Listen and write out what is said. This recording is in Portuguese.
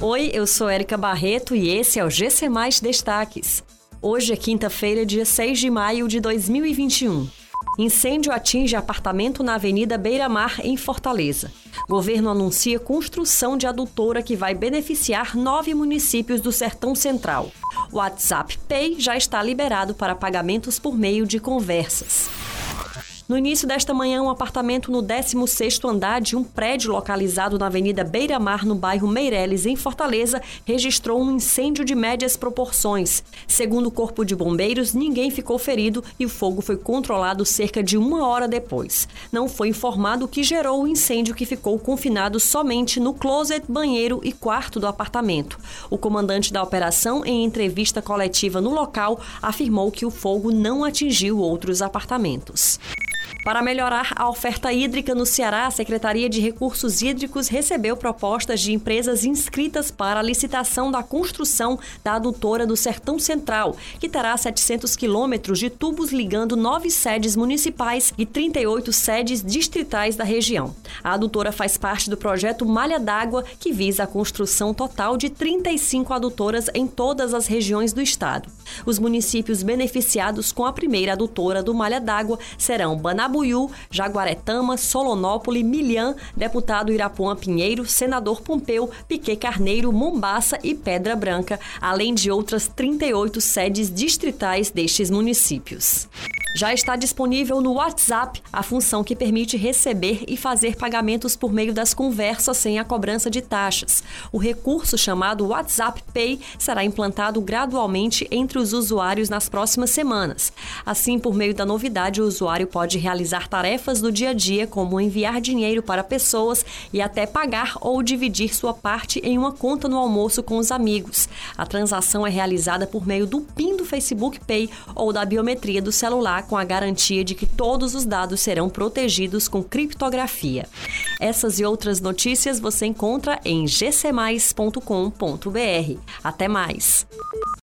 Oi, eu sou Érica Barreto e esse é o GC Mais Destaques. Hoje é quinta-feira, dia 6 de maio de 2021. Incêndio atinge apartamento na Avenida Beira Mar, em Fortaleza. Governo anuncia construção de adutora que vai beneficiar nove municípios do Sertão Central. WhatsApp Pay já está liberado para pagamentos por meio de conversas. No início desta manhã, um apartamento no 16º andar de um prédio localizado na Avenida Beira Mar, no bairro Meireles, em Fortaleza, registrou um incêndio de médias proporções. Segundo o Corpo de Bombeiros, ninguém ficou ferido e o fogo foi controlado cerca de uma hora depois. Não foi informado o que gerou o incêndio que ficou confinado somente no closet, banheiro e quarto do apartamento. O comandante da operação, em entrevista coletiva no local, afirmou que o fogo não atingiu outros apartamentos. Para melhorar a oferta hídrica no Ceará, a Secretaria de Recursos Hídricos recebeu propostas de empresas inscritas para a licitação da construção da adutora do Sertão Central, que terá 700 quilômetros de tubos ligando nove sedes municipais e 38 sedes distritais da região. A adutora faz parte do projeto Malha d'Água, que visa a construção total de 35 adutoras em todas as regiões do estado. Os municípios beneficiados com a primeira adutora do Malha d'Água serão Banabu Cambuiú, Jaguaretama, Solonópole, Milhã, deputado Irapuã Pinheiro, senador Pompeu, Piquet Carneiro, Mombaça e Pedra Branca, além de outras 38 sedes distritais destes municípios. Já está disponível no WhatsApp a função que permite receber e fazer pagamentos por meio das conversas sem a cobrança de taxas. O recurso chamado WhatsApp Pay será implantado gradualmente entre os usuários nas próximas semanas. Assim, por meio da novidade, o usuário pode realizar tarefas do dia a dia, como enviar dinheiro para pessoas e até pagar ou dividir sua parte em uma conta no almoço com os amigos. A transação é realizada por meio do PIN do Facebook Pay ou da biometria do celular com a garantia de que todos os dados serão protegidos com criptografia. Essas e outras notícias você encontra em gcmais.com.br. Até mais!